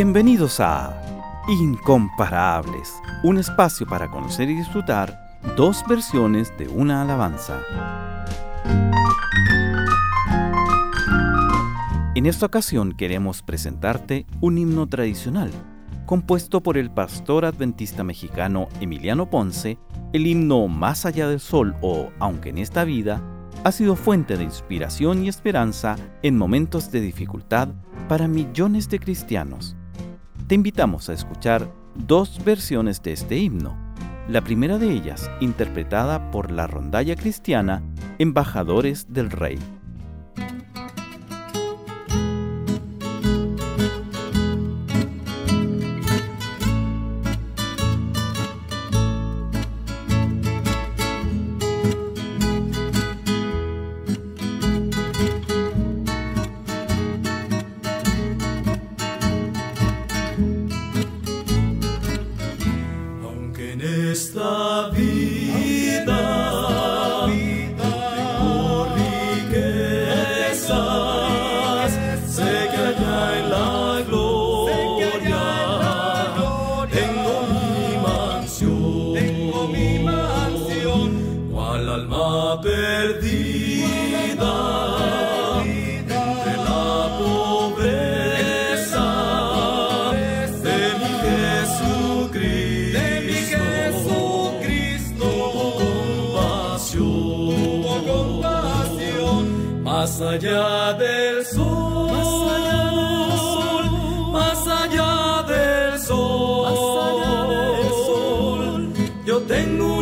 Bienvenidos a Incomparables, un espacio para conocer y disfrutar dos versiones de una alabanza. En esta ocasión queremos presentarte un himno tradicional, compuesto por el pastor adventista mexicano Emiliano Ponce, el himno Más allá del sol o Aunque en esta vida, ha sido fuente de inspiración y esperanza en momentos de dificultad para millones de cristianos te invitamos a escuchar dos versiones de este himno. La primera de ellas, interpretada por la rondalla cristiana Embajadores del Rey. Más allá del sol, más allá del sol, más allá del sol, yo tengo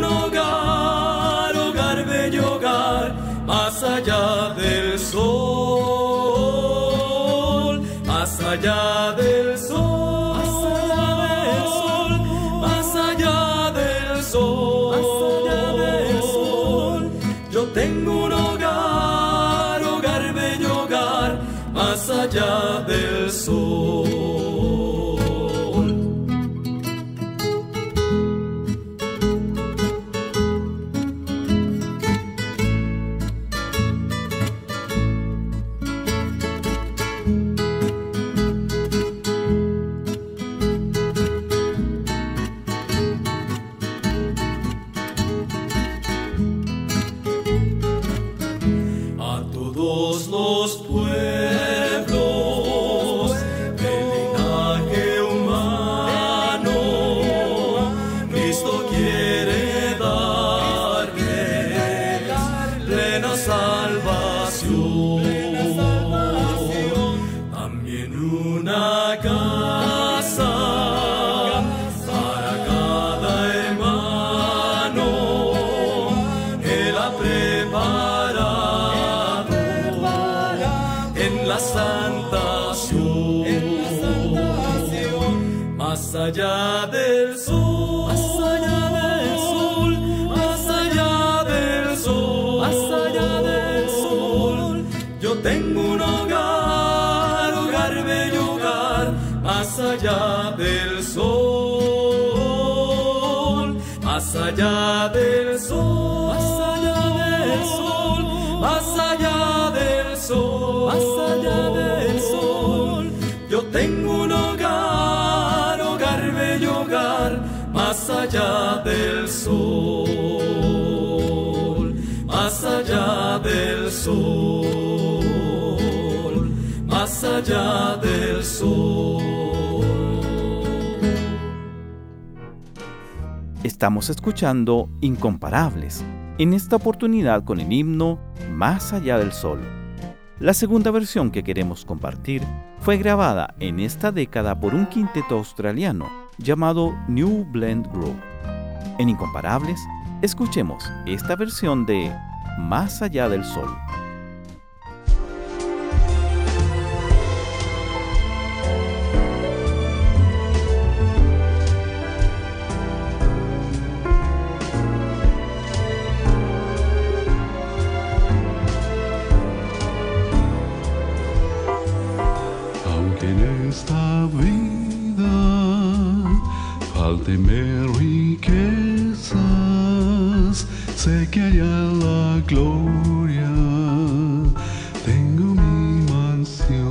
la santa más allá del sol, más allá del sol, más allá del sol, más allá del sol. Yo tengo un hogar, hogar bello hogar, más allá del sol, más allá del sol, más allá del sol, más allá más allá del sol. Yo tengo un hogar, hogar bello hogar, más allá del sol, más allá del sol, más allá del sol. Estamos escuchando Incomparables, en esta oportunidad con el himno Más allá del sol. La segunda versión que queremos compartir fue grabada en esta década por un quinteto australiano llamado New Blend Group. En Incomparables, escuchemos esta versión de Más allá del sol. esta vida falteme riquezas, sé que allá la gloria tengo mi mansión,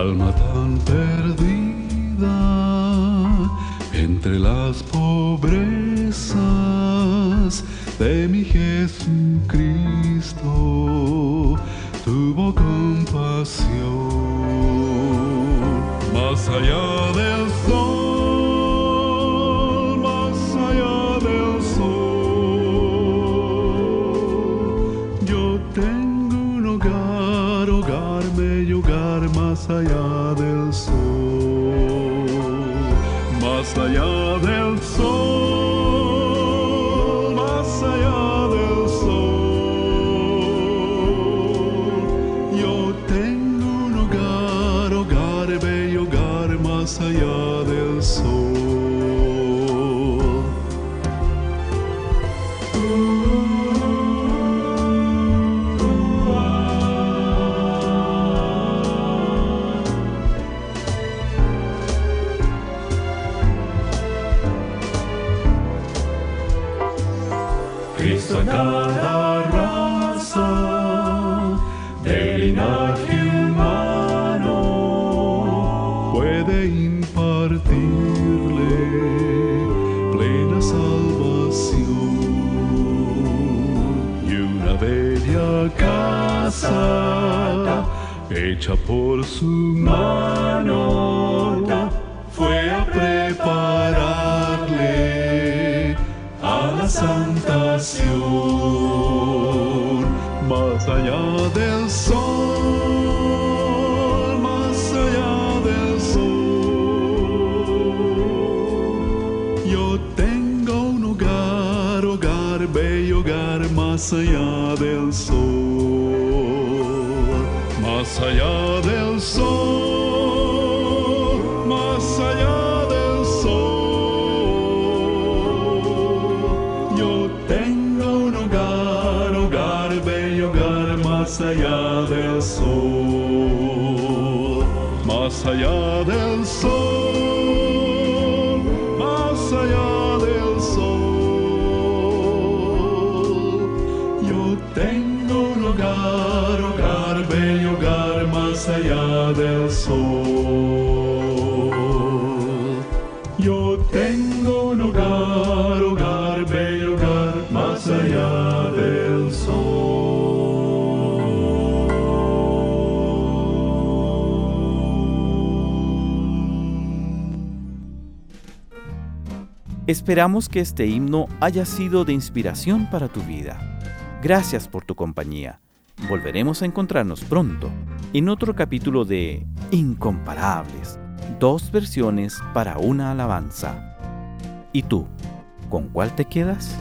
alma tan perdida entre las pobrezas de mi Jesucristo tuvo compasión allá del sol, más allá del sol. Yo tengo un hogar, hogar, bello hogar, más allá del sol, más allá del sol, más allá del sol. Cristo en impartirle plena salvación. Y una bella casa hecha por su mano fue a prepararle a la santa Yo tengo un hogar, hogar, bello hogar, más allá del sol, más allá del sol, más allá del sol. Yo tengo un hogar, hogar, bello hogar, más allá del sol, más allá del sol, Esperamos que este himno haya sido de inspiración para tu vida. Gracias por tu compañía. Volveremos a encontrarnos pronto en otro capítulo de Incomparables, dos versiones para una alabanza. ¿Y tú, con cuál te quedas?